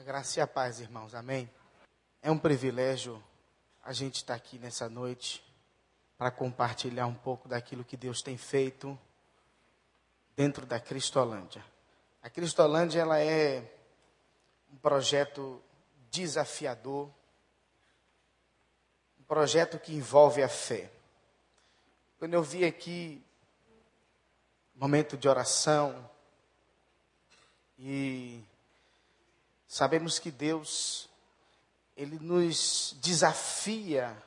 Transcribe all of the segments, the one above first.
A graça e a paz, irmãos. Amém. É um privilégio a gente estar aqui nessa noite para compartilhar um pouco daquilo que Deus tem feito dentro da Cristolândia. A Cristolândia ela é um projeto desafiador, um projeto que envolve a fé. Quando eu vi aqui momento de oração e Sabemos que Deus, Ele nos desafia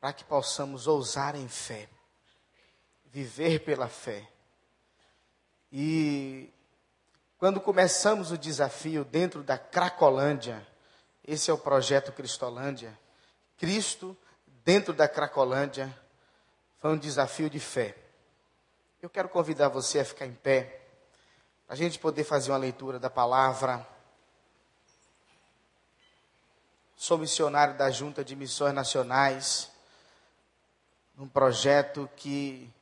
para que possamos ousar em fé, viver pela fé. E quando começamos o desafio dentro da Cracolândia, esse é o projeto Cristolândia, Cristo dentro da Cracolândia, foi um desafio de fé. Eu quero convidar você a ficar em pé a gente poder fazer uma leitura da palavra. Sou missionário da Junta de Missões Nacionais, num projeto que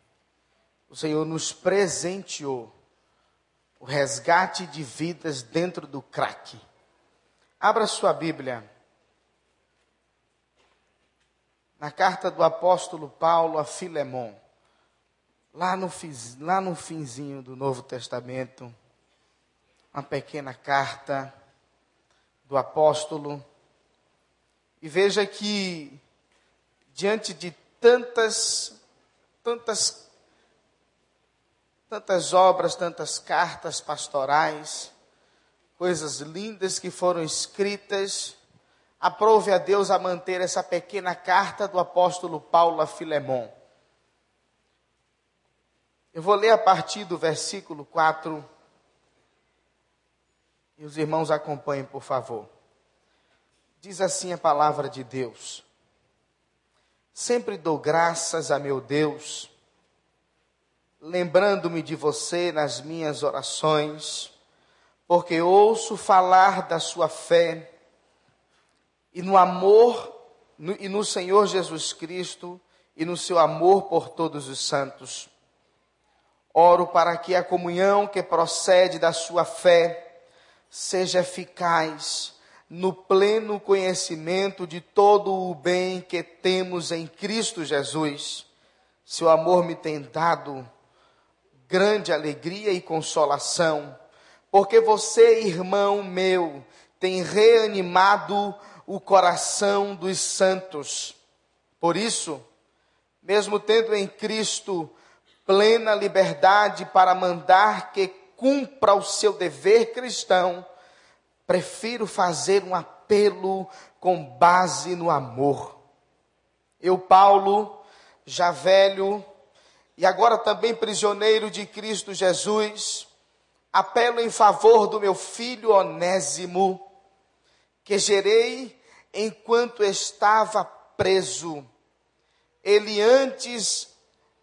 o Senhor nos presenteou, o resgate de vidas dentro do crack. Abra sua Bíblia. Na carta do apóstolo Paulo a Filemon lá no, lá no finzinho do Novo Testamento, uma pequena carta do apóstolo. E veja que, diante de tantas, tantas, tantas obras, tantas cartas pastorais, coisas lindas que foram escritas, aprove a Deus a manter essa pequena carta do apóstolo Paulo a Filemon. Eu vou ler a partir do versículo 4. E os irmãos acompanhem, por favor. Diz assim a palavra de Deus: Sempre dou graças a meu Deus, lembrando-me de você nas minhas orações, porque ouço falar da sua fé e no amor no, e no Senhor Jesus Cristo e no seu amor por todos os santos Oro para que a comunhão que procede da sua fé seja eficaz no pleno conhecimento de todo o bem que temos em Cristo Jesus. Seu amor me tem dado grande alegria e consolação, porque você, irmão meu, tem reanimado o coração dos santos. Por isso, mesmo tendo em Cristo plena liberdade para mandar que cumpra o seu dever cristão, prefiro fazer um apelo com base no amor. Eu, Paulo, já velho e agora também prisioneiro de Cristo Jesus, apelo em favor do meu filho Onésimo, que gerei enquanto estava preso. Ele antes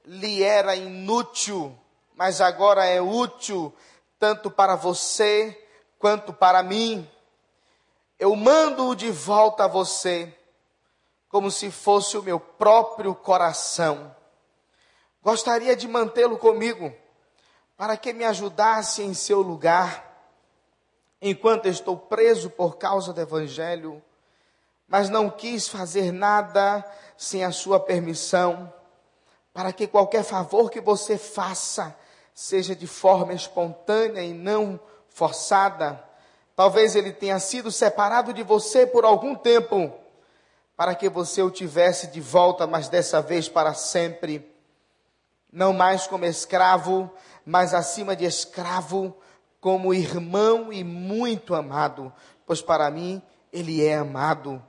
lhe era inútil, mas agora é útil tanto para você quanto para mim. Eu mando-o de volta a você, como se fosse o meu próprio coração. Gostaria de mantê-lo comigo, para que me ajudasse em seu lugar, enquanto estou preso por causa do Evangelho, mas não quis fazer nada sem a sua permissão para que qualquer favor que você faça seja de forma espontânea e não forçada. Talvez ele tenha sido separado de você por algum tempo, para que você o tivesse de volta, mas dessa vez para sempre. Não mais como escravo, mas acima de escravo, como irmão e muito amado, pois para mim ele é amado,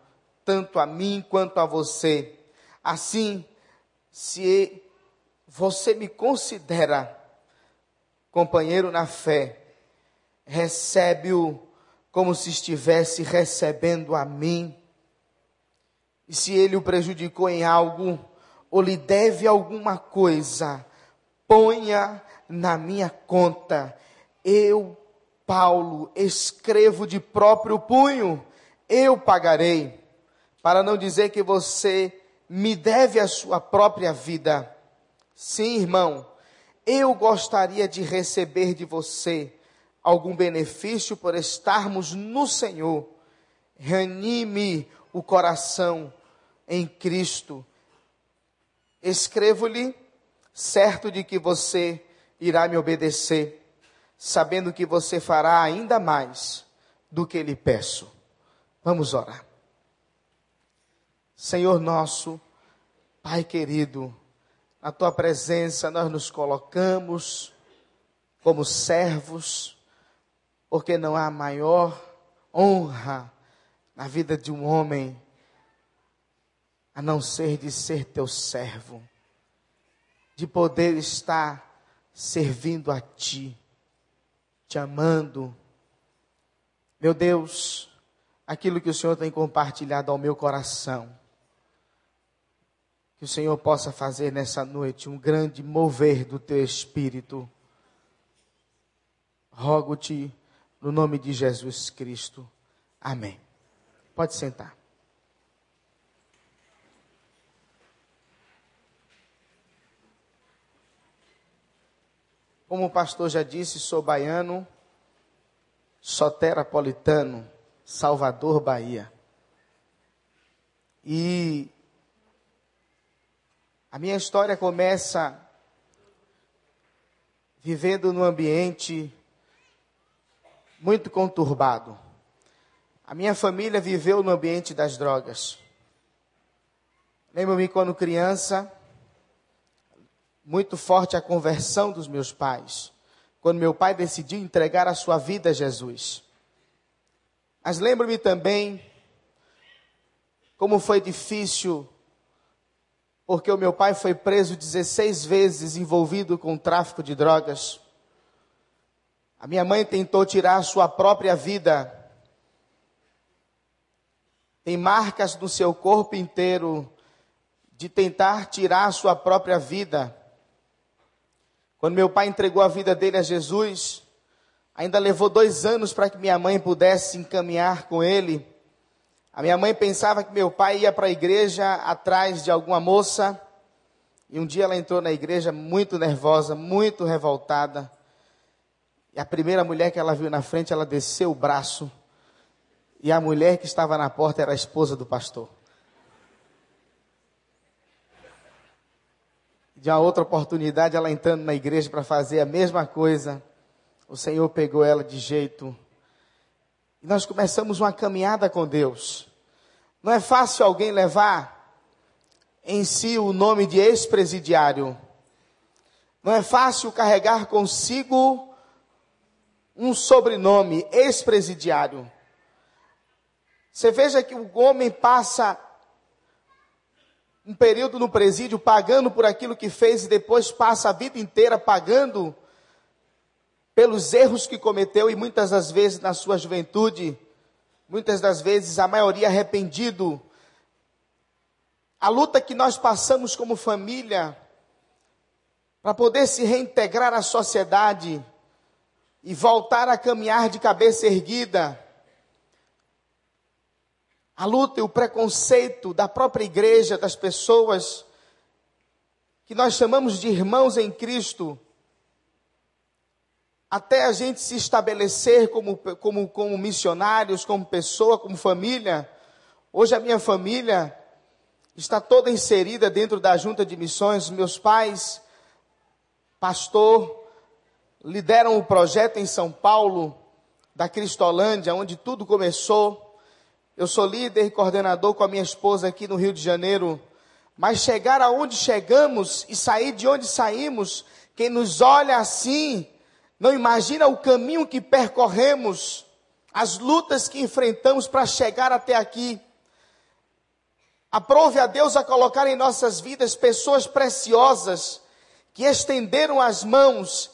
tanto a mim quanto a você. Assim, se você me considera companheiro na fé, recebe-o como se estivesse recebendo a mim. E se ele o prejudicou em algo, ou lhe deve alguma coisa, ponha na minha conta. Eu, Paulo, escrevo de próprio punho, eu pagarei, para não dizer que você me deve a sua própria vida. Sim, irmão, eu gostaria de receber de você algum benefício por estarmos no Senhor. Reanime o coração em Cristo. Escrevo-lhe, certo de que você irá me obedecer, sabendo que você fará ainda mais do que lhe peço. Vamos orar. Senhor nosso, Pai querido, na tua presença nós nos colocamos como servos, porque não há maior honra na vida de um homem a não ser de ser teu servo, de poder estar servindo a ti, te amando. Meu Deus, aquilo que o Senhor tem compartilhado ao meu coração, que o Senhor possa fazer nessa noite um grande mover do teu espírito. Rogo-te no nome de Jesus Cristo. Amém. Pode sentar. Como o pastor já disse, sou baiano, soterapolitano, Salvador, Bahia. E a minha história começa vivendo num ambiente muito conturbado. A minha família viveu no ambiente das drogas. Lembro-me quando criança, muito forte a conversão dos meus pais, quando meu pai decidiu entregar a sua vida a Jesus. Mas lembro-me também como foi difícil, porque o meu pai foi preso 16 vezes envolvido com tráfico de drogas. A minha mãe tentou tirar sua própria vida. Tem marcas no seu corpo inteiro de tentar tirar sua própria vida. Quando meu pai entregou a vida dele a Jesus, ainda levou dois anos para que minha mãe pudesse encaminhar com ele. A minha mãe pensava que meu pai ia para a igreja atrás de alguma moça. E um dia ela entrou na igreja muito nervosa, muito revoltada. E a primeira mulher que ela viu na frente, ela desceu o braço. E a mulher que estava na porta era a esposa do pastor. de uma outra oportunidade, ela entrando na igreja para fazer a mesma coisa, o Senhor pegou ela de jeito. E nós começamos uma caminhada com Deus. Não é fácil alguém levar em si o nome de ex-presidiário. Não é fácil carregar consigo um sobrenome, ex-presidiário. Você veja que o homem passa um período no presídio pagando por aquilo que fez e depois passa a vida inteira pagando pelos erros que cometeu e muitas das vezes na sua juventude, muitas das vezes a maioria arrependido. A luta que nós passamos como família para poder se reintegrar à sociedade e voltar a caminhar de cabeça erguida a luta e o preconceito da própria igreja, das pessoas que nós chamamos de irmãos em Cristo, até a gente se estabelecer como, como, como missionários, como pessoa, como família. Hoje a minha família está toda inserida dentro da junta de missões. Meus pais, pastor, lideram o projeto em São Paulo, da Cristolândia, onde tudo começou. Eu sou líder e coordenador com a minha esposa aqui no Rio de Janeiro. Mas chegar aonde chegamos e sair de onde saímos, quem nos olha assim, não imagina o caminho que percorremos, as lutas que enfrentamos para chegar até aqui. Aprove a Deus a colocar em nossas vidas pessoas preciosas que estenderam as mãos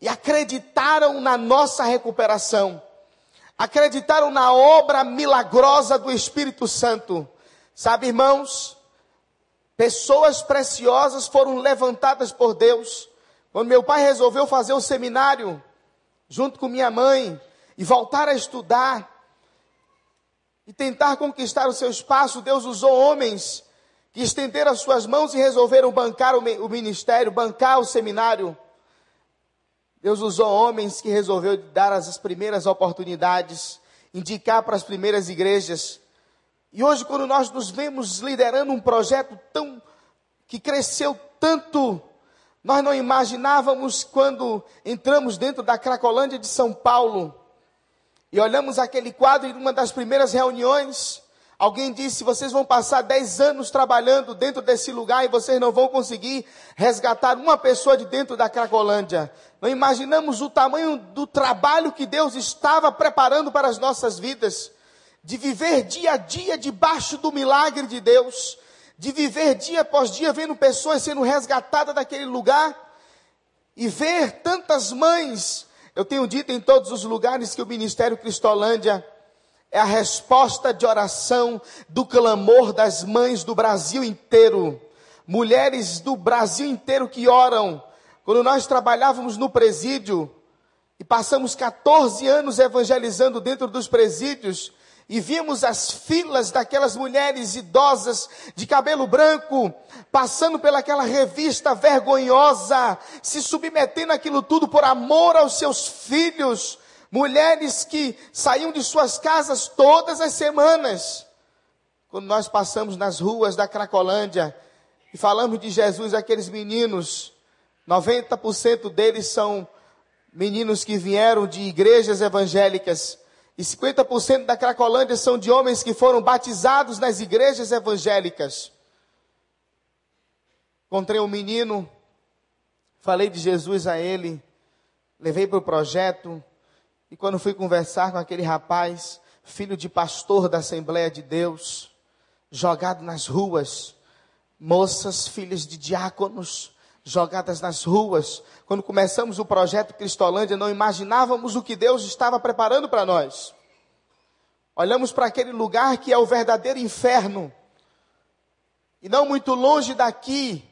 e acreditaram na nossa recuperação acreditaram na obra milagrosa do Espírito Santo. Sabe, irmãos, pessoas preciosas foram levantadas por Deus. Quando meu pai resolveu fazer o seminário, junto com minha mãe, e voltar a estudar, e tentar conquistar o seu espaço, Deus usou homens que estenderam as suas mãos e resolveram bancar o ministério, bancar o seminário. Deus usou homens que resolveu dar as primeiras oportunidades, indicar para as primeiras igrejas. E hoje, quando nós nos vemos liderando um projeto tão que cresceu tanto, nós não imaginávamos quando entramos dentro da Cracolândia de São Paulo e olhamos aquele quadro em uma das primeiras reuniões, Alguém disse: vocês vão passar 10 anos trabalhando dentro desse lugar e vocês não vão conseguir resgatar uma pessoa de dentro da Cracolândia. Não imaginamos o tamanho do trabalho que Deus estava preparando para as nossas vidas, de viver dia a dia debaixo do milagre de Deus, de viver dia após dia vendo pessoas sendo resgatadas daquele lugar e ver tantas mães. Eu tenho dito em todos os lugares que o Ministério Cristolândia é a resposta de oração do clamor das mães do Brasil inteiro. Mulheres do Brasil inteiro que oram. Quando nós trabalhávamos no presídio e passamos 14 anos evangelizando dentro dos presídios, e vimos as filas daquelas mulheres idosas de cabelo branco, passando pelaquela revista vergonhosa, se submetendo àquilo tudo por amor aos seus filhos, mulheres que saíam de suas casas todas as semanas. Quando nós passamos nas ruas da Cracolândia e falamos de Jesus, aqueles meninos, 90% deles são meninos que vieram de igrejas evangélicas. E 50% da Cracolândia são de homens que foram batizados nas igrejas evangélicas. Encontrei um menino, falei de Jesus a ele, levei para o projeto, e quando fui conversar com aquele rapaz, filho de pastor da Assembleia de Deus, jogado nas ruas, moças, filhas de diáconos, jogadas nas ruas. Quando começamos o projeto Cristolândia, não imaginávamos o que Deus estava preparando para nós. Olhamos para aquele lugar que é o verdadeiro inferno. E não muito longe daqui,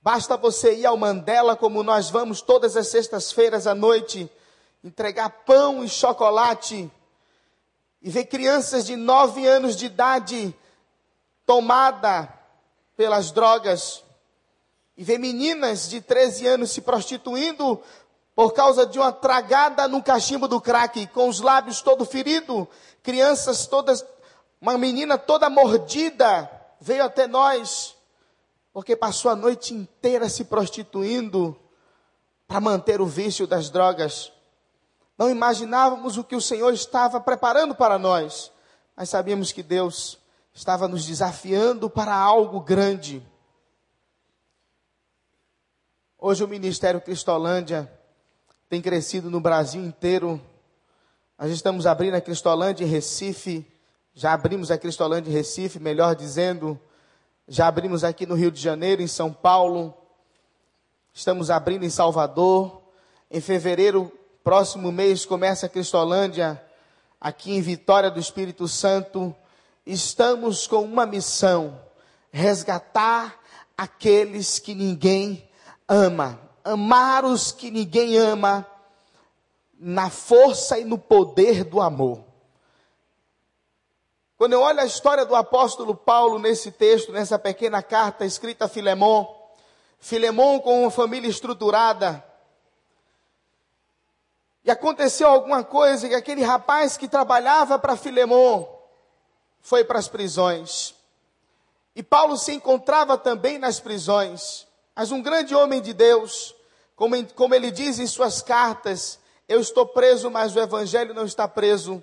basta você ir ao Mandela, como nós vamos todas as sextas-feiras à noite, entregar pão e chocolate e ver crianças de nove anos de idade tomada pelas drogas e ver meninas de 13 anos se prostituindo por causa de uma tragada no cachimbo do crack, com os lábios todo ferido, crianças todas, uma menina toda mordida, veio até nós, porque passou a noite inteira se prostituindo para manter o vício das drogas. Não imaginávamos o que o Senhor estava preparando para nós, mas sabíamos que Deus estava nos desafiando para algo grande. Hoje o Ministério Cristolândia tem crescido no Brasil inteiro. Nós estamos abrindo a Cristolândia em Recife, já abrimos a Cristolândia em Recife, melhor dizendo, já abrimos aqui no Rio de Janeiro, em São Paulo, estamos abrindo em Salvador. Em fevereiro Próximo mês começa a Cristolândia, aqui em Vitória do Espírito Santo. Estamos com uma missão: resgatar aqueles que ninguém ama, amar os que ninguém ama, na força e no poder do amor. Quando eu olho a história do apóstolo Paulo nesse texto, nessa pequena carta escrita a Filemon, Filemon com uma família estruturada, e aconteceu alguma coisa que aquele rapaz que trabalhava para Filemon foi para as prisões. E Paulo se encontrava também nas prisões. Mas um grande homem de Deus, como, como ele diz em suas cartas, eu estou preso, mas o evangelho não está preso.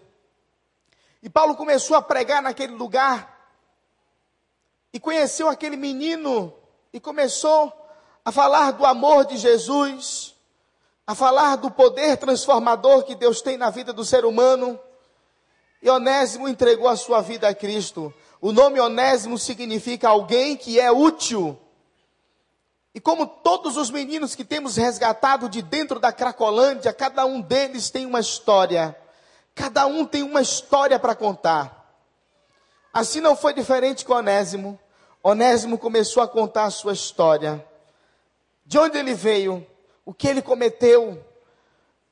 E Paulo começou a pregar naquele lugar. E conheceu aquele menino e começou a falar do amor de Jesus a falar do poder transformador que Deus tem na vida do ser humano. E Onésimo entregou a sua vida a Cristo. O nome Onésimo significa alguém que é útil. E como todos os meninos que temos resgatado de dentro da Cracolândia, cada um deles tem uma história. Cada um tem uma história para contar. Assim não foi diferente com Onésimo. Onésimo começou a contar a sua história. De onde ele veio? o que ele cometeu.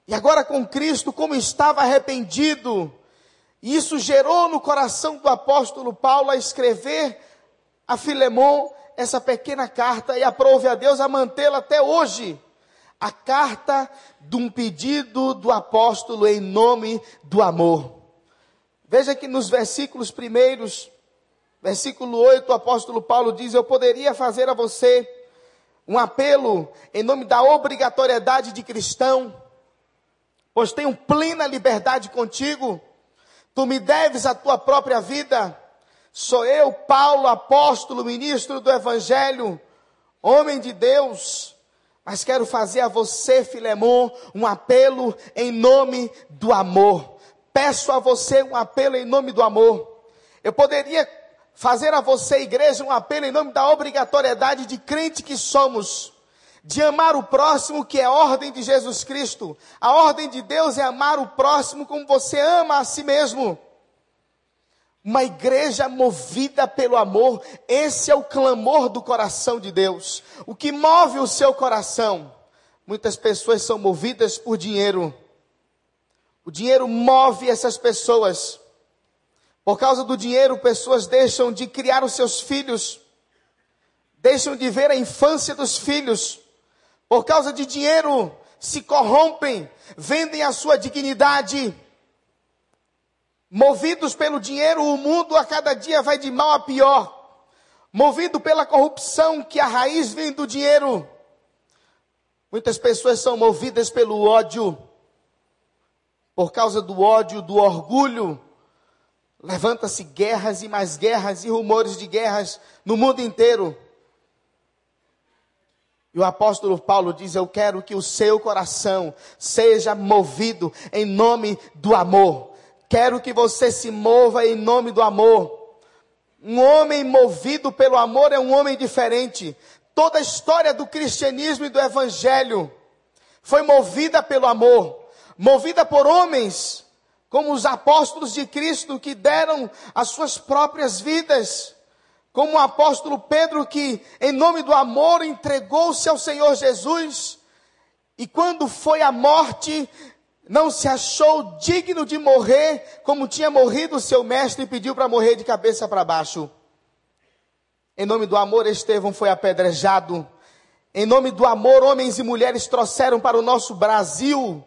E agora com Cristo, como estava arrependido. E isso gerou no coração do apóstolo Paulo a escrever a Filemon essa pequena carta e aprove a Deus a mantê-la até hoje. a carta de um pedido do apóstolo em nome do amor. Veja que nos versículos primeiros, versículo 8, o apóstolo Paulo diz: Eu poderia fazer a você um apelo em nome da obrigatoriedade de cristão, pois tenho plena liberdade contigo, tu me deves a tua própria vida. Sou eu, Paulo, apóstolo, ministro do Evangelho, homem de Deus, mas quero fazer a você, Filemon, um apelo em nome do amor. Peço a você um apelo em nome do amor. Eu poderia fazer a você, igreja, um apelo em nome da obrigatoriedade de crente que somos, de amar o próximo, que é a ordem de Jesus Cristo. A ordem de Deus é amar o próximo como você ama a si mesmo. Uma igreja movida pelo amor, esse é o clamor do coração de Deus. O que move o seu coração? Muitas pessoas são movidas por dinheiro. O dinheiro move essas pessoas. Por causa do dinheiro, pessoas deixam de criar os seus filhos, deixam de ver a infância dos filhos. Por causa de dinheiro, se corrompem, vendem a sua dignidade. Movidos pelo dinheiro, o mundo a cada dia vai de mal a pior. Movido pela corrupção, que a raiz vem do dinheiro. Muitas pessoas são movidas pelo ódio. Por causa do ódio, do orgulho, levanta-se guerras e mais guerras e rumores de guerras no mundo inteiro. E o apóstolo Paulo diz: Eu quero que o seu coração seja movido em nome do amor. Quero que você se mova em nome do amor. Um homem movido pelo amor é um homem diferente. Toda a história do cristianismo e do evangelho foi movida pelo amor, movida por homens como os apóstolos de Cristo que deram as suas próprias vidas, como o apóstolo Pedro que, em nome do amor, entregou-se ao Senhor Jesus. E quando foi a morte, não se achou digno de morrer como tinha morrido o seu mestre e pediu para morrer de cabeça para baixo. Em nome do amor, Estevão foi apedrejado. Em nome do amor, homens e mulheres trouxeram para o nosso Brasil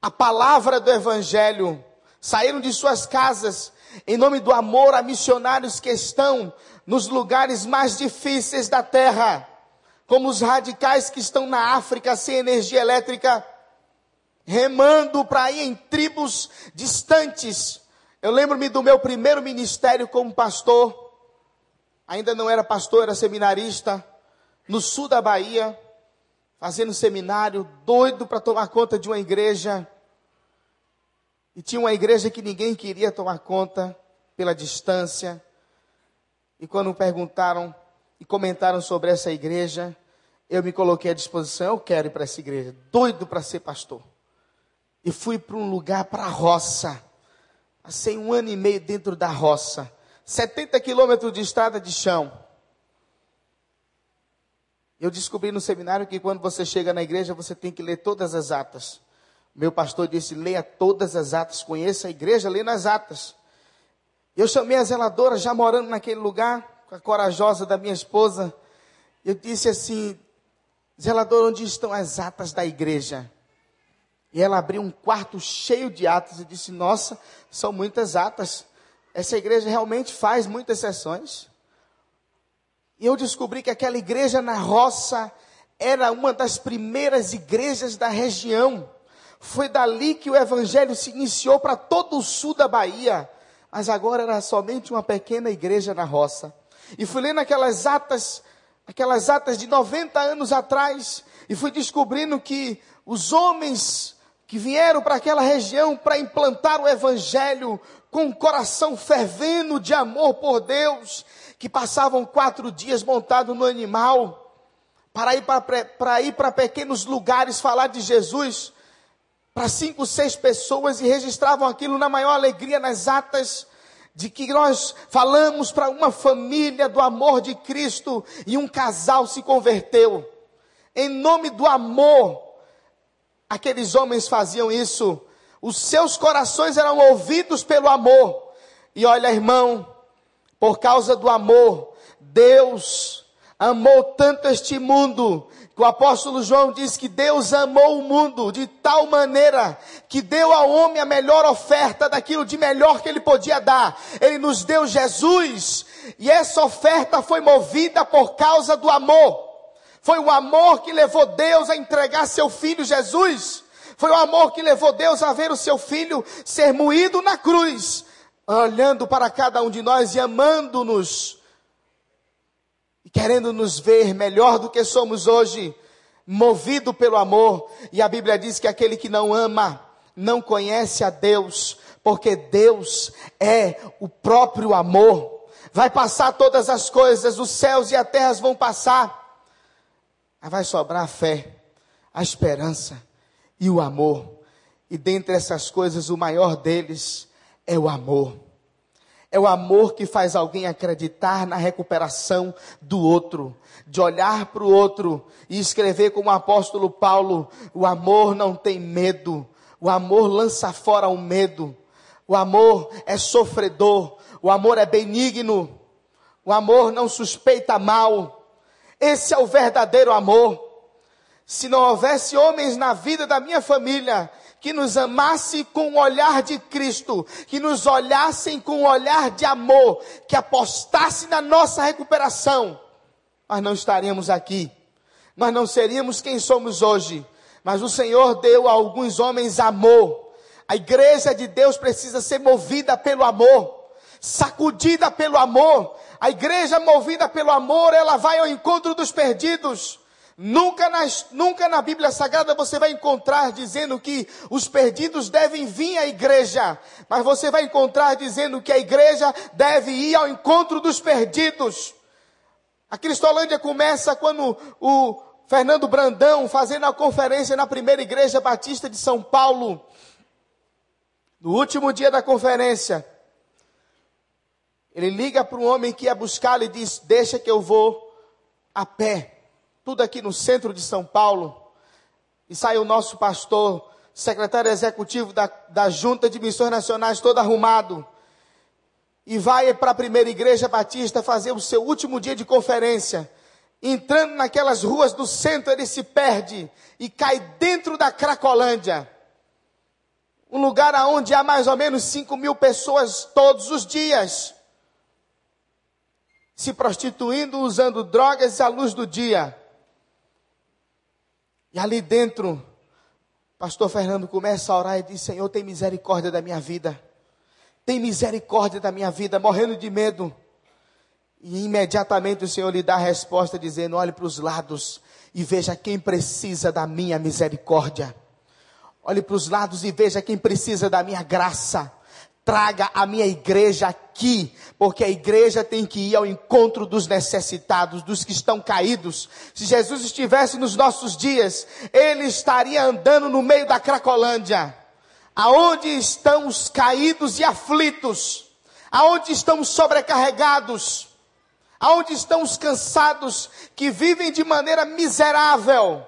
a palavra do Evangelho. Saíram de suas casas. Em nome do amor, a missionários que estão nos lugares mais difíceis da terra, como os radicais que estão na África sem energia elétrica remando para ir em tribos distantes. Eu lembro-me do meu primeiro ministério como pastor. Ainda não era pastor, era seminarista, no sul da Bahia, fazendo seminário, doido para tomar conta de uma igreja. E tinha uma igreja que ninguém queria tomar conta pela distância. E quando perguntaram e comentaram sobre essa igreja, eu me coloquei à disposição. Eu quero ir para essa igreja, doido para ser pastor e fui para um lugar para a roça. Passei um ano e meio dentro da roça. 70 quilômetros de estrada de chão. Eu descobri no seminário que quando você chega na igreja, você tem que ler todas as atas. Meu pastor disse: leia todas as atas, conheça a igreja, leia nas atas. Eu chamei a zeladora, já morando naquele lugar, com a corajosa da minha esposa. Eu disse assim: zeladora, onde estão as atas da igreja? E ela abriu um quarto cheio de atas e disse: Nossa, são muitas atas. Essa igreja realmente faz muitas sessões. E eu descobri que aquela igreja na roça era uma das primeiras igrejas da região. Foi dali que o evangelho se iniciou para todo o sul da Bahia. Mas agora era somente uma pequena igreja na roça. E fui lendo aquelas atas, aquelas atas de 90 anos atrás, e fui descobrindo que os homens que vieram para aquela região para implantar o evangelho com um coração fervendo de amor por Deus, que passavam quatro dias montados no animal, para ir para ir para pequenos lugares falar de Jesus, para cinco, seis pessoas e registravam aquilo na maior alegria nas atas de que nós falamos para uma família do amor de Cristo e um casal se converteu. Em nome do amor, aqueles homens faziam isso. Os seus corações eram ouvidos pelo amor. E olha, irmão, por causa do amor, Deus amou tanto este mundo que o apóstolo João diz que Deus amou o mundo de tal maneira que deu ao homem a melhor oferta daquilo de melhor que ele podia dar. Ele nos deu Jesus e essa oferta foi movida por causa do amor. Foi o amor que levou Deus a entregar seu filho Jesus. Foi o amor que levou Deus a ver o seu filho ser moído na cruz, olhando para cada um de nós e amando-nos querendo nos ver melhor do que somos hoje, movido pelo amor. E a Bíblia diz que aquele que não ama não conhece a Deus, porque Deus é o próprio amor. Vai passar todas as coisas, os céus e a terra vão passar, vai sobrar a fé, a esperança e o amor. E dentre essas coisas, o maior deles é o amor. É o amor que faz alguém acreditar na recuperação do outro, de olhar para o outro e escrever como o apóstolo Paulo: o amor não tem medo, o amor lança fora o medo, o amor é sofredor, o amor é benigno, o amor não suspeita mal. Esse é o verdadeiro amor. Se não houvesse homens na vida da minha família que nos amasse com o olhar de Cristo, que nos olhassem com o olhar de amor, que apostasse na nossa recuperação, nós não estaríamos aqui, nós não seríamos quem somos hoje. Mas o Senhor deu a alguns homens amor. A igreja de Deus precisa ser movida pelo amor, sacudida pelo amor. A igreja movida pelo amor, ela vai ao encontro dos perdidos. Nunca, nas, nunca na Bíblia Sagrada você vai encontrar dizendo que os perdidos devem vir à igreja, mas você vai encontrar dizendo que a igreja deve ir ao encontro dos perdidos. A Cristolândia começa quando o Fernando Brandão, fazendo a conferência na primeira igreja batista de São Paulo, no último dia da conferência, ele liga para um homem que ia buscá-lo e diz: Deixa que eu vou a pé tudo aqui no centro de São Paulo, e sai o nosso pastor, secretário executivo da, da Junta de Missões Nacionais, todo arrumado, e vai para a primeira igreja batista fazer o seu último dia de conferência. Entrando naquelas ruas do centro, ele se perde e cai dentro da Cracolândia. Um lugar onde há mais ou menos 5 mil pessoas todos os dias. Se prostituindo, usando drogas à luz do dia. E ali dentro, pastor Fernando começa a orar e diz: Senhor, tem misericórdia da minha vida. Tem misericórdia da minha vida, morrendo de medo. E imediatamente o Senhor lhe dá a resposta dizendo: olhe para os lados e veja quem precisa da minha misericórdia. Olhe para os lados e veja quem precisa da minha graça traga a minha igreja aqui, porque a igreja tem que ir ao encontro dos necessitados, dos que estão caídos. Se Jesus estivesse nos nossos dias, ele estaria andando no meio da Cracolândia. Aonde estão os caídos e aflitos? Aonde estão os sobrecarregados? Aonde estão os cansados que vivem de maneira miserável?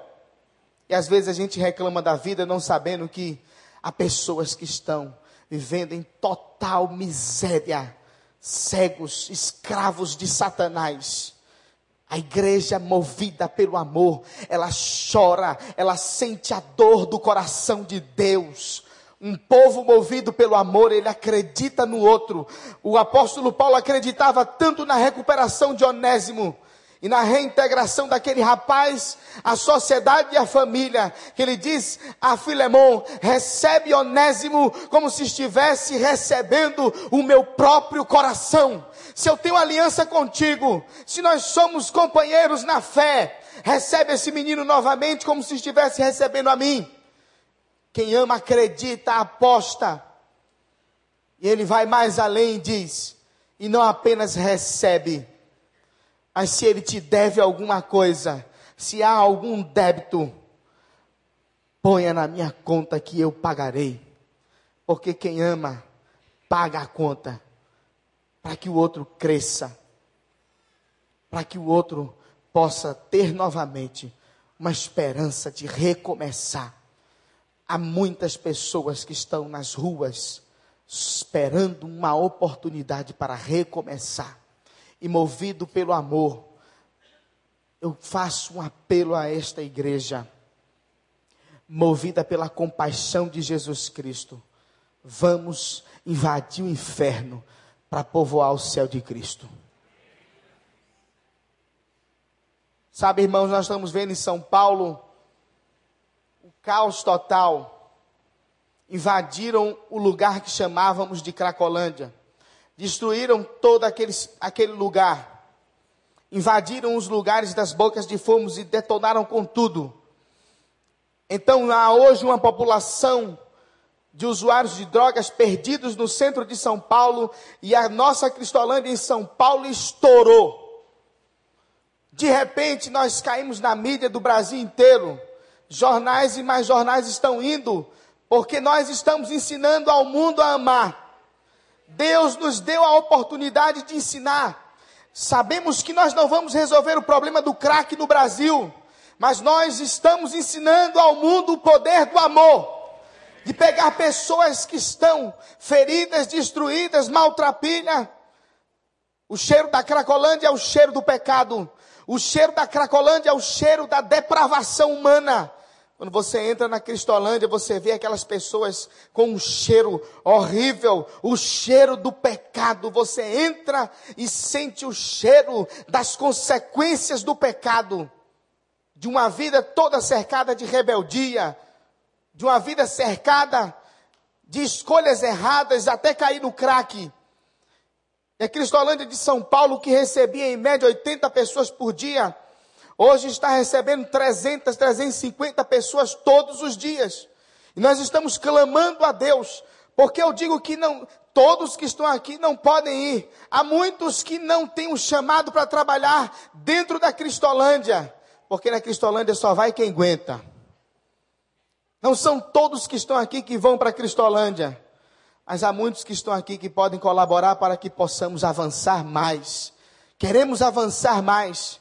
E às vezes a gente reclama da vida não sabendo que há pessoas que estão vivendo em total miséria, cegos, escravos de Satanás. A igreja movida pelo amor, ela chora, ela sente a dor do coração de Deus. Um povo movido pelo amor, ele acredita no outro. O apóstolo Paulo acreditava tanto na recuperação de Onésimo, e na reintegração daquele rapaz, a sociedade e a família, que ele diz a Filemon, recebe Onésimo como se estivesse recebendo o meu próprio coração. Se eu tenho aliança contigo, se nós somos companheiros na fé, recebe esse menino novamente como se estivesse recebendo a mim. Quem ama acredita, aposta. E ele vai mais além e diz, e não apenas recebe, mas se ele te deve alguma coisa, se há algum débito, ponha na minha conta que eu pagarei. Porque quem ama, paga a conta. Para que o outro cresça. Para que o outro possa ter novamente uma esperança de recomeçar. Há muitas pessoas que estão nas ruas esperando uma oportunidade para recomeçar e movido pelo amor, eu faço um apelo a esta igreja, movida pela compaixão de Jesus Cristo. Vamos invadir o inferno para povoar o céu de Cristo. Sabe, irmãos, nós estamos vendo em São Paulo o caos total. Invadiram o lugar que chamávamos de Cracolândia. Destruíram todo aquele, aquele lugar. Invadiram os lugares das bocas de fomos e detonaram com tudo. Então há hoje uma população de usuários de drogas perdidos no centro de São Paulo e a nossa Cristolândia em São Paulo estourou. De repente, nós caímos na mídia do Brasil inteiro. Jornais e mais jornais estão indo, porque nós estamos ensinando ao mundo a amar. Deus nos deu a oportunidade de ensinar. Sabemos que nós não vamos resolver o problema do crack no Brasil, mas nós estamos ensinando ao mundo o poder do amor. De pegar pessoas que estão feridas, destruídas, maltrapilha. O cheiro da Cracolândia é o cheiro do pecado. O cheiro da Cracolândia é o cheiro da depravação humana. Quando você entra na Cristolândia, você vê aquelas pessoas com um cheiro horrível, o cheiro do pecado. Você entra e sente o cheiro das consequências do pecado, de uma vida toda cercada de rebeldia, de uma vida cercada de escolhas erradas, até cair no crack. E a Cristolândia de São Paulo, que recebia em média 80 pessoas por dia, hoje está recebendo 300, 350 pessoas todos os dias. E nós estamos clamando a Deus, porque eu digo que não, todos que estão aqui não podem ir. Há muitos que não têm um chamado para trabalhar dentro da Cristolândia, porque na Cristolândia só vai quem aguenta. Não são todos que estão aqui que vão para a Cristolândia. Mas há muitos que estão aqui que podem colaborar para que possamos avançar mais. Queremos avançar mais.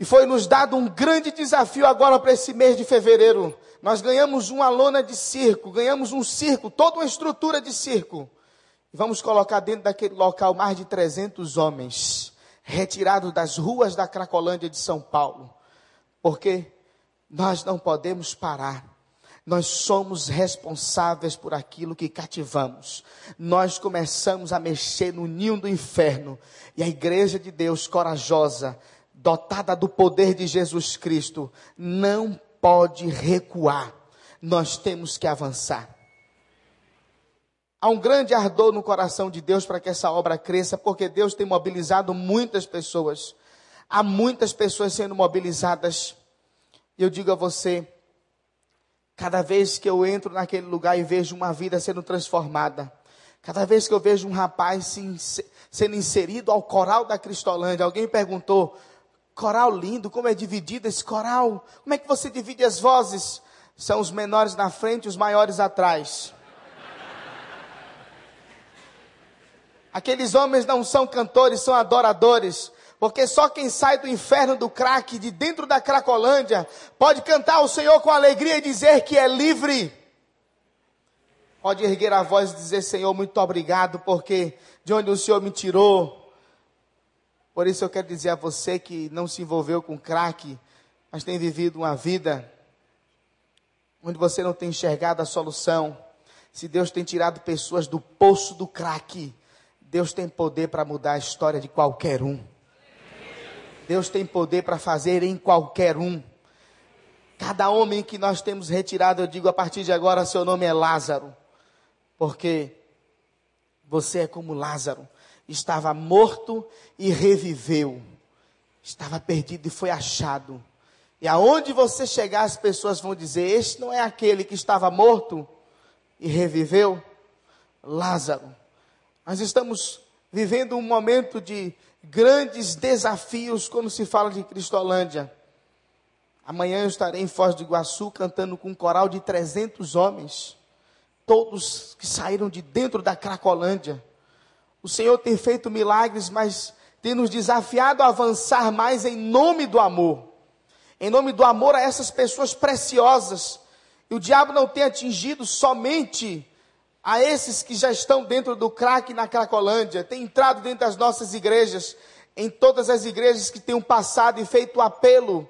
E foi nos dado um grande desafio agora para esse mês de fevereiro. Nós ganhamos uma lona de circo, ganhamos um circo, toda uma estrutura de circo. E vamos colocar dentro daquele local mais de 300 homens, retirados das ruas da Cracolândia de São Paulo. Porque nós não podemos parar. Nós somos responsáveis por aquilo que cativamos. Nós começamos a mexer no ninho do inferno. E a igreja de Deus, corajosa, dotada do poder de Jesus Cristo, não pode recuar. Nós temos que avançar. Há um grande ardor no coração de Deus para que essa obra cresça, porque Deus tem mobilizado muitas pessoas. Há muitas pessoas sendo mobilizadas. E eu digo a você, Cada vez que eu entro naquele lugar e vejo uma vida sendo transformada, cada vez que eu vejo um rapaz sendo inserido ao coral da Cristolândia, alguém perguntou: coral lindo, como é dividido esse coral? Como é que você divide as vozes? São os menores na frente e os maiores atrás. Aqueles homens não são cantores, são adoradores. Porque só quem sai do inferno do crack, de dentro da cracolândia, pode cantar ao Senhor com alegria e dizer que é livre. Pode erguer a voz e dizer: Senhor, muito obrigado, porque de onde o Senhor me tirou. Por isso eu quero dizer a você que não se envolveu com crack, mas tem vivido uma vida onde você não tem enxergado a solução. Se Deus tem tirado pessoas do poço do crack, Deus tem poder para mudar a história de qualquer um. Deus tem poder para fazer em qualquer um. Cada homem que nós temos retirado, eu digo a partir de agora, seu nome é Lázaro. Porque você é como Lázaro. Estava morto e reviveu. Estava perdido e foi achado. E aonde você chegar, as pessoas vão dizer: Este não é aquele que estava morto e reviveu? Lázaro. Nós estamos vivendo um momento de grandes desafios quando se fala de Cristolândia. Amanhã eu estarei em Foz do Iguaçu cantando com um coral de 300 homens, todos que saíram de dentro da Cracolândia. O Senhor tem feito milagres, mas tem nos desafiado a avançar mais em nome do amor. Em nome do amor a essas pessoas preciosas. E o diabo não tem atingido somente a esses que já estão dentro do crack na Cracolândia, tem entrado dentro das nossas igrejas, em todas as igrejas que tenham passado e feito apelo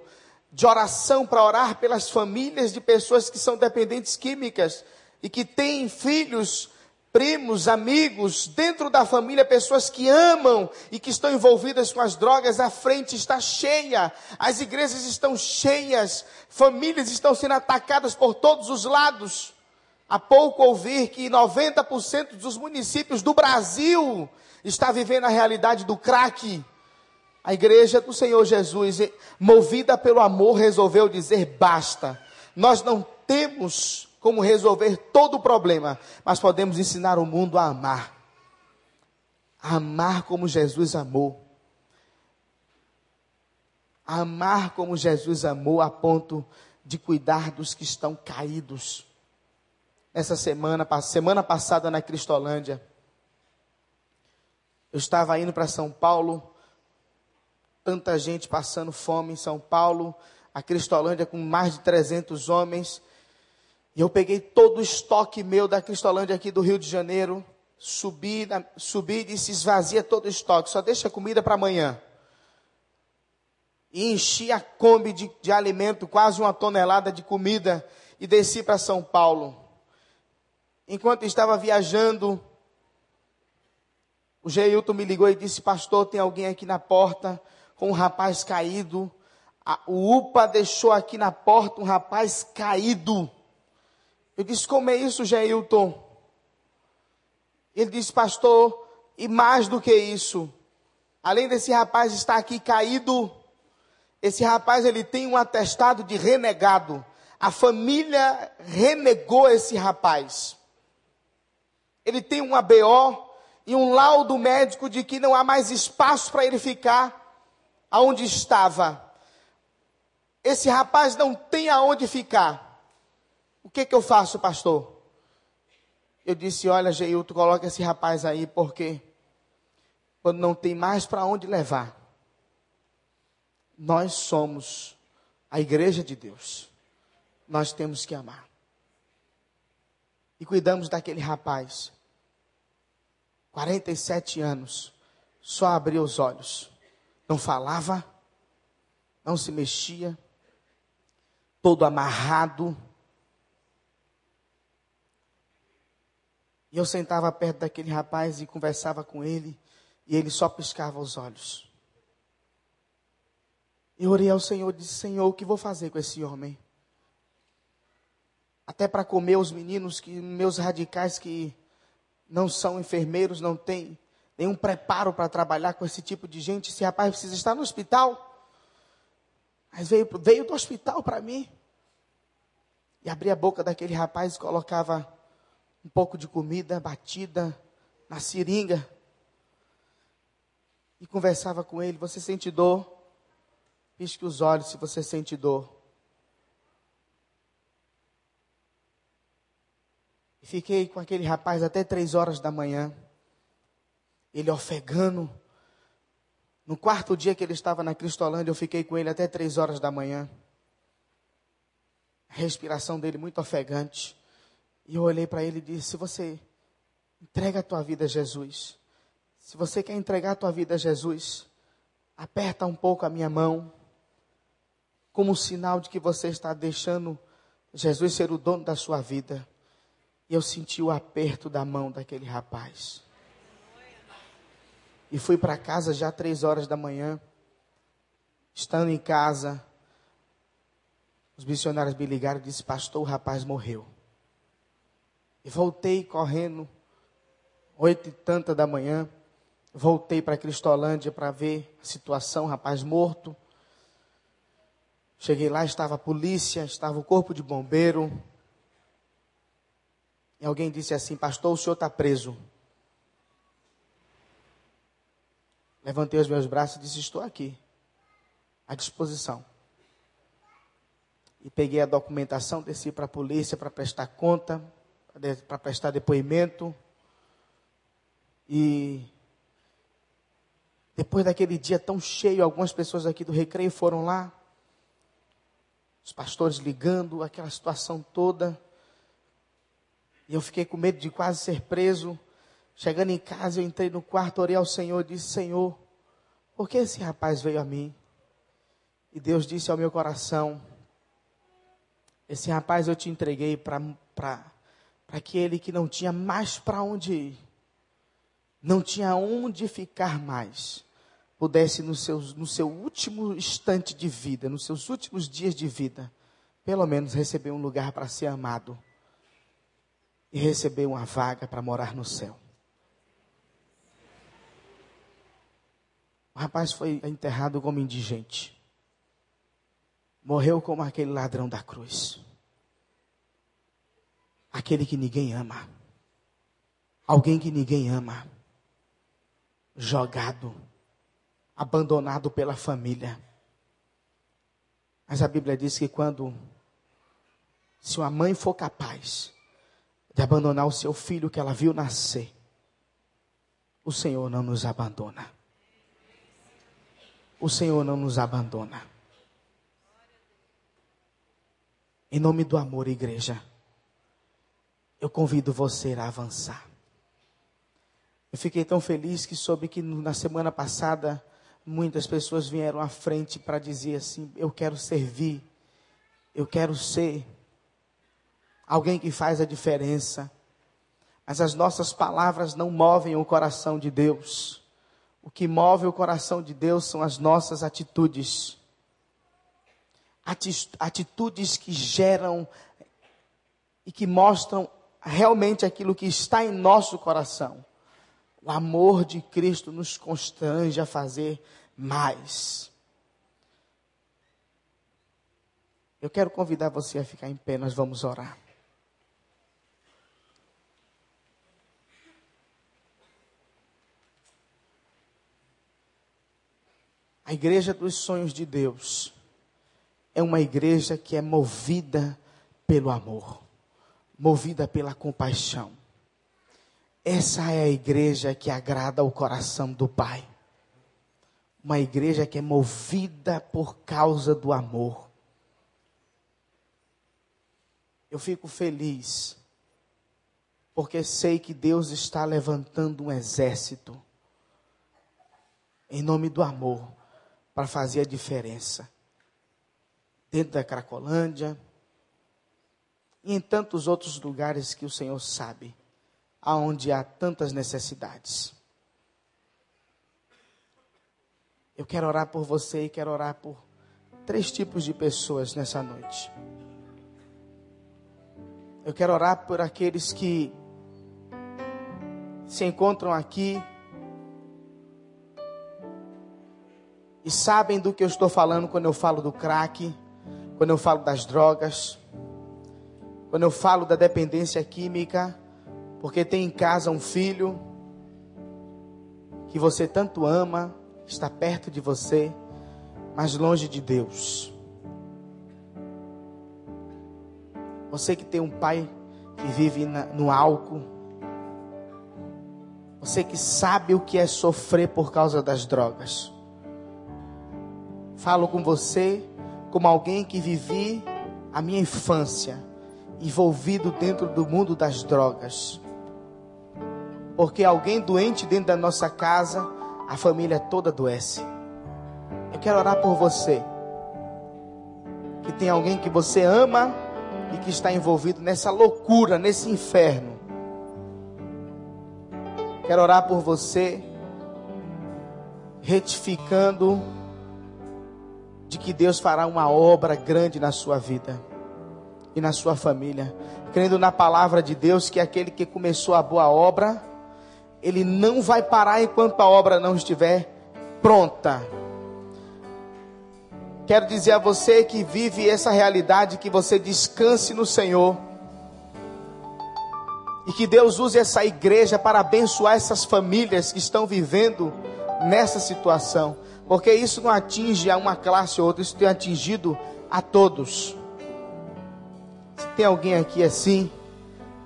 de oração para orar pelas famílias de pessoas que são dependentes químicas e que têm filhos, primos, amigos, dentro da família, pessoas que amam e que estão envolvidas com as drogas, a frente está cheia, as igrejas estão cheias, famílias estão sendo atacadas por todos os lados. Há pouco ouvi que 90% dos municípios do Brasil está vivendo a realidade do crack. A igreja do Senhor Jesus, movida pelo amor, resolveu dizer basta. Nós não temos como resolver todo o problema, mas podemos ensinar o mundo a amar. A amar como Jesus amou. A amar como Jesus amou a ponto de cuidar dos que estão caídos. Essa semana, semana passada na Cristolândia, eu estava indo para São Paulo tanta gente passando fome em São Paulo, a Cristolândia com mais de 300 homens. E eu peguei todo o estoque meu da Cristolândia aqui do Rio de Janeiro, subi, subi e disse, esvazia todo o estoque, só deixa comida para amanhã. E enchi a Kombi de, de alimento, quase uma tonelada de comida, e desci para São Paulo. Enquanto estava viajando, o Geilton me ligou e disse, pastor, tem alguém aqui na porta com um rapaz caído. O UPA deixou aqui na porta um rapaz caído. Eu disse, como é isso, Jailton? Ele disse, pastor, e mais do que isso, além desse rapaz estar aqui caído, esse rapaz ele tem um atestado de renegado. A família renegou esse rapaz. Ele tem um ABO e um laudo médico de que não há mais espaço para ele ficar aonde estava. Esse rapaz não tem aonde ficar. O que, que eu faço, pastor? Eu disse: Olha, Geilton, coloca esse rapaz aí, porque quando não tem mais para onde levar, nós somos a igreja de Deus. Nós temos que amar. E cuidamos daquele rapaz. 47 anos, só abriu os olhos não falava, não se mexia, todo amarrado. E eu sentava perto daquele rapaz e conversava com ele, e ele só piscava os olhos. Eu orei ao Senhor e disse: Senhor, o que vou fazer com esse homem? Até para comer os meninos, que meus radicais que não são enfermeiros, não têm nenhum preparo para trabalhar com esse tipo de gente. Esse rapaz precisa estar no hospital. Mas veio, veio do hospital para mim. E abria a boca daquele rapaz e colocava um pouco de comida batida na seringa. E conversava com ele. Você sente dor? Pisque os olhos se você sente dor. E fiquei com aquele rapaz até três horas da manhã ele ofegando. No quarto dia que ele estava na Cristolândia, eu fiquei com ele até três horas da manhã. A respiração dele muito ofegante. E eu olhei para ele e disse: Se você entrega a tua vida a Jesus, se você quer entregar a tua vida a Jesus, aperta um pouco a minha mão, como sinal de que você está deixando Jesus ser o dono da sua vida. E eu senti o aperto da mão daquele rapaz. E fui para casa já três horas da manhã. Estando em casa, os missionários me ligaram e disseram, pastor, o rapaz morreu. E voltei correndo, oito e tanta da manhã. Voltei para Cristolândia para ver a situação, rapaz morto. Cheguei lá, estava a polícia, estava o corpo de bombeiro. E alguém disse assim, pastor, o senhor está preso. Levantei os meus braços e disse: Estou aqui, à disposição. E peguei a documentação, desci para a polícia para prestar conta, para prestar depoimento. E depois daquele dia tão cheio, algumas pessoas aqui do recreio foram lá. Os pastores ligando, aquela situação toda. E eu fiquei com medo de quase ser preso. Chegando em casa, eu entrei no quarto, orei ao Senhor disse: Senhor, Porque esse rapaz veio a mim e Deus disse ao meu coração: Esse rapaz eu te entreguei para aquele que não tinha mais para onde ir, não tinha onde ficar mais, pudesse no seu, no seu último instante de vida, nos seus últimos dias de vida, pelo menos receber um lugar para ser amado e receber uma vaga para morar no céu. O rapaz foi enterrado como indigente. Morreu como aquele ladrão da cruz. Aquele que ninguém ama. Alguém que ninguém ama. Jogado. Abandonado pela família. Mas a Bíblia diz que quando, se uma mãe for capaz de abandonar o seu filho que ela viu nascer, o Senhor não nos abandona o Senhor não nos abandona. Em nome do amor, igreja, eu convido você a avançar. Eu fiquei tão feliz que soube que na semana passada muitas pessoas vieram à frente para dizer assim: eu quero servir, eu quero ser alguém que faz a diferença. Mas as nossas palavras não movem o coração de Deus. O que move o coração de Deus são as nossas atitudes. Atitudes que geram e que mostram realmente aquilo que está em nosso coração. O amor de Cristo nos constrange a fazer mais. Eu quero convidar você a ficar em pé, nós vamos orar. A igreja dos sonhos de Deus é uma igreja que é movida pelo amor, movida pela compaixão. Essa é a igreja que agrada ao coração do Pai. Uma igreja que é movida por causa do amor. Eu fico feliz, porque sei que Deus está levantando um exército em nome do amor para fazer a diferença. Dentro da Cracolândia e em tantos outros lugares que o Senhor sabe, aonde há tantas necessidades. Eu quero orar por você e quero orar por três tipos de pessoas nessa noite. Eu quero orar por aqueles que se encontram aqui e sabem do que eu estou falando quando eu falo do crack, quando eu falo das drogas, quando eu falo da dependência química, porque tem em casa um filho que você tanto ama, está perto de você, mas longe de Deus. Você que tem um pai que vive no álcool, você que sabe o que é sofrer por causa das drogas. Falo com você como alguém que vivi a minha infância envolvido dentro do mundo das drogas. Porque alguém doente dentro da nossa casa, a família toda adoece. Eu quero orar por você. Que tem alguém que você ama e que está envolvido nessa loucura, nesse inferno. Quero orar por você, retificando de que Deus fará uma obra grande na sua vida e na sua família, crendo na palavra de Deus que aquele que começou a boa obra, ele não vai parar enquanto a obra não estiver pronta. Quero dizer a você que vive essa realidade que você descanse no Senhor. E que Deus use essa igreja para abençoar essas famílias que estão vivendo nessa situação porque isso não atinge a uma classe ou outra, isso tem atingido a todos. Se tem alguém aqui assim,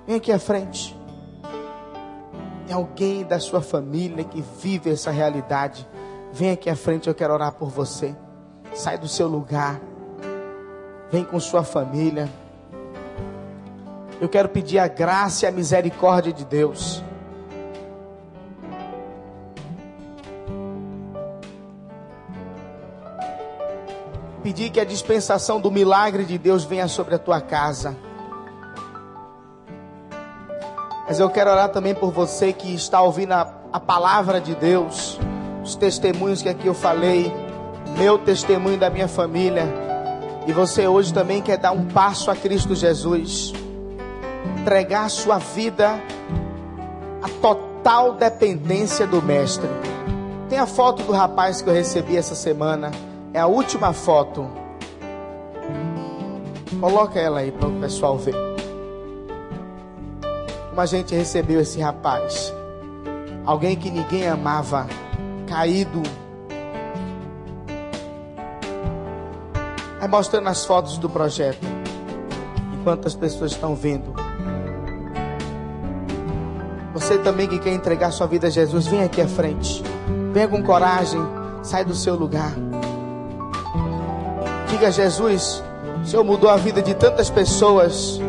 vem aqui à frente. Tem alguém da sua família que vive essa realidade, vem aqui à frente, eu quero orar por você. Sai do seu lugar, vem com sua família. Eu quero pedir a graça e a misericórdia de Deus pedir que a dispensação do milagre de Deus venha sobre a tua casa. Mas eu quero orar também por você que está ouvindo a, a palavra de Deus, os testemunhos que aqui eu falei, meu testemunho da minha família. E você hoje também quer dar um passo a Cristo Jesus, entregar a sua vida a total dependência do Mestre. Tem a foto do rapaz que eu recebi essa semana. É a última foto. Coloca ela aí para o pessoal ver. Como a gente recebeu esse rapaz. Alguém que ninguém amava, caído. Aí mostrando as fotos do projeto. Enquanto as pessoas estão vendo. Você também que quer entregar sua vida a Jesus, vem aqui à frente. Venha com coragem, sai do seu lugar. Diga Jesus, o Senhor mudou a vida de tantas pessoas,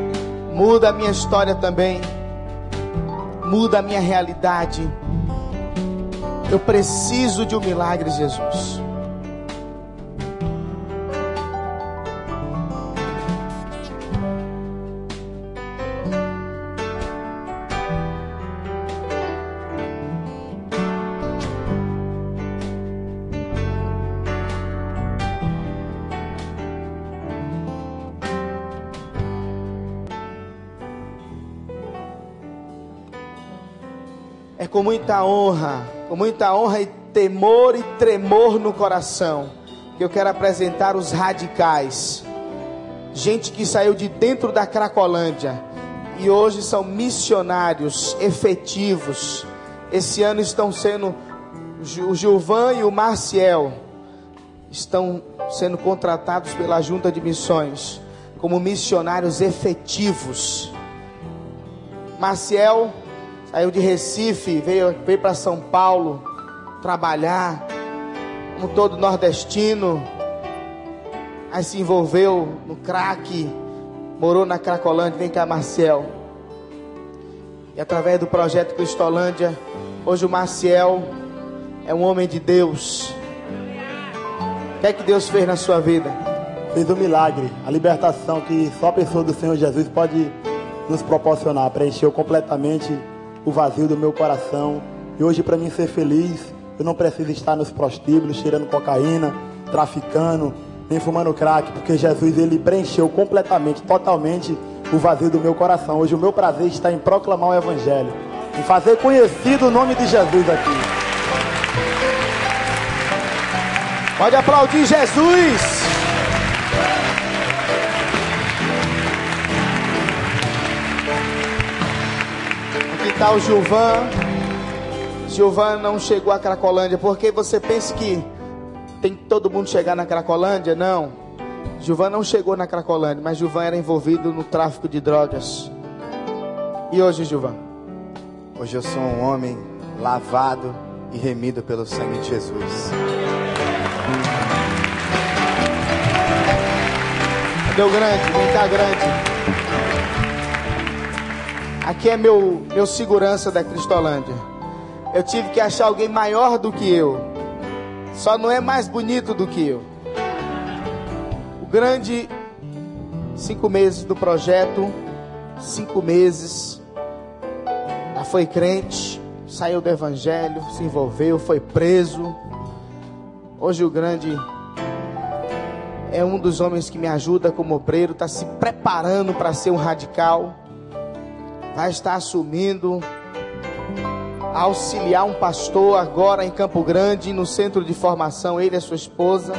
muda a minha história também, muda a minha realidade. Eu preciso de um milagre, Jesus. Com muita honra, com muita honra e temor e tremor no coração, que eu quero apresentar os radicais. Gente que saiu de dentro da Cracolândia e hoje são missionários efetivos. Esse ano estão sendo o Gilvan e o Marciel estão sendo contratados pela Junta de Missões como missionários efetivos. Marciel saiu de Recife, veio, veio para São Paulo trabalhar, como todo nordestino, aí se envolveu no crack, morou na Cracolândia, vem cá Marcel. E através do projeto Cristolândia, hoje o Marcial é um homem de Deus. O que é que Deus fez na sua vida? Fez um milagre, a libertação que só a pessoa do Senhor Jesus pode nos proporcionar, preencheu completamente o vazio do meu coração. E hoje, para mim ser feliz, eu não preciso estar nos prostíbulos, cheirando cocaína, traficando, nem fumando crack, porque Jesus ele preencheu completamente, totalmente o vazio do meu coração. Hoje o meu prazer está em proclamar o Evangelho, em fazer conhecido o nome de Jesus aqui. Pode aplaudir Jesus. Está o Gilvan. Gilvan não chegou à Cracolândia porque você pensa que tem que todo mundo chegar na Cracolândia? Não. Gilvan não chegou na Cracolândia, mas Gilvan era envolvido no tráfico de drogas. E hoje, Gilvan? Hoje eu sou um homem lavado e remido pelo sangue de Jesus. Deu grande, vem cá grande. Aqui é meu, meu segurança da Cristolândia. Eu tive que achar alguém maior do que eu. Só não é mais bonito do que eu. O grande cinco meses do projeto, cinco meses. Já foi crente, saiu do evangelho, se envolveu, foi preso. Hoje o grande é um dos homens que me ajuda como obreiro, está se preparando para ser um radical vai estar assumindo auxiliar um pastor agora em Campo Grande, no centro de formação, ele e a sua esposa.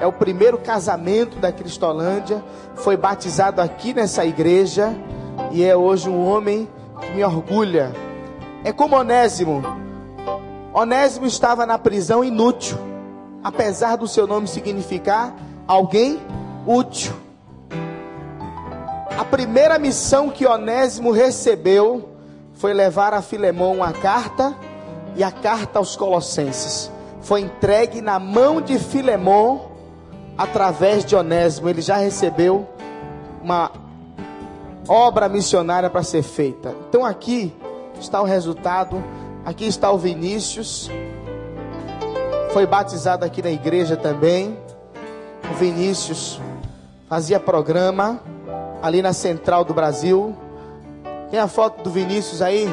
É o primeiro casamento da Cristolândia. Foi batizado aqui nessa igreja e é hoje um homem que me orgulha. É como Onésimo. Onésimo estava na prisão inútil, apesar do seu nome significar alguém útil. A primeira missão que Onésimo recebeu foi levar a Filemão a carta e a carta aos Colossenses. Foi entregue na mão de Filemão através de Onésimo. Ele já recebeu uma obra missionária para ser feita. Então aqui está o resultado. Aqui está o Vinícius. Foi batizado aqui na igreja também. o Vinícius fazia programa ali na Central do Brasil. Tem a foto do Vinícius aí?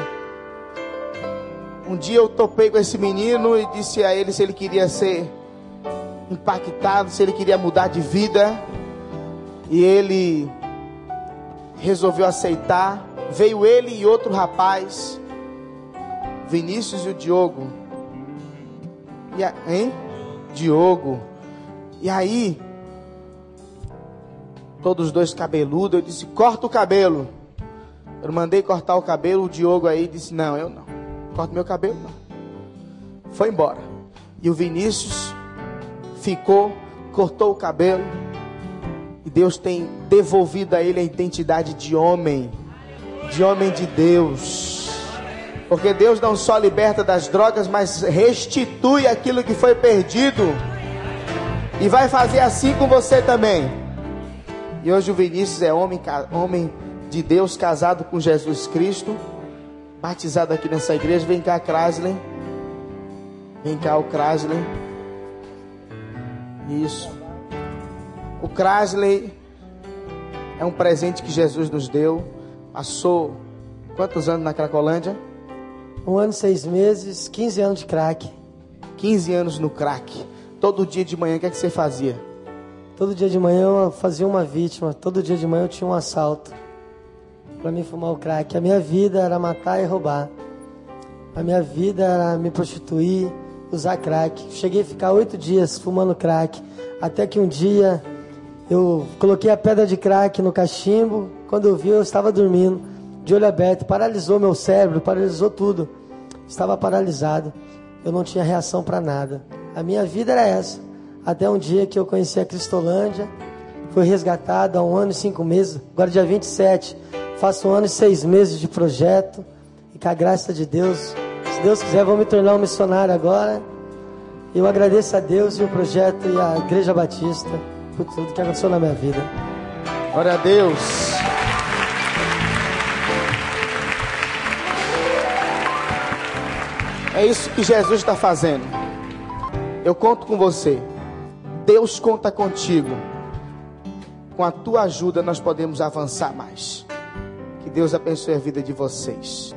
Um dia eu topei com esse menino e disse a ele se ele queria ser impactado, se ele queria mudar de vida. E ele resolveu aceitar. Veio ele e outro rapaz, Vinícius e o Diogo. E a, hein? Diogo. E aí, todos dois cabeludos, eu disse: corta o cabelo. Eu mandei cortar o cabelo, o Diogo aí disse: não, eu não. Corta meu cabelo, não. Foi embora. E o Vinícius ficou, cortou o cabelo. E Deus tem devolvido a ele a identidade de homem, de homem de Deus. Porque Deus não só liberta das drogas, mas restitui aquilo que foi perdido. E vai fazer assim com você também. E hoje o Vinícius é homem, homem de Deus, casado com Jesus Cristo, batizado aqui nessa igreja. Vem cá, Krasley. Vem cá, o Krasley. Isso. O Krasley é um presente que Jesus nos deu. Passou quantos anos na Cracolândia? Um ano, seis meses, 15 anos de crack. 15 anos no crack. Todo dia de manhã, o que, é que você fazia? Todo dia de manhã eu fazia uma vítima. Todo dia de manhã eu tinha um assalto. Para mim fumar o crack. A minha vida era matar e roubar. A minha vida era me prostituir, usar crack. Cheguei a ficar oito dias fumando crack. Até que um dia eu coloquei a pedra de crack no cachimbo. Quando eu vi, eu estava dormindo, de olho aberto. Paralisou meu cérebro, paralisou tudo. Estava paralisado. Eu não tinha reação para nada. A minha vida era essa. Até um dia que eu conheci a Cristolândia. Foi resgatado há um ano e cinco meses. Agora, dia 27, faço um ano e seis meses de projeto. E com a graça de Deus, se Deus quiser, vou me tornar um missionário agora. Eu agradeço a Deus e o projeto e a Igreja Batista por tudo que aconteceu na minha vida. Glória a Deus. É isso que Jesus está fazendo. Eu conto com você. Deus conta contigo. Com a tua ajuda nós podemos avançar mais. Que Deus abençoe a vida de vocês.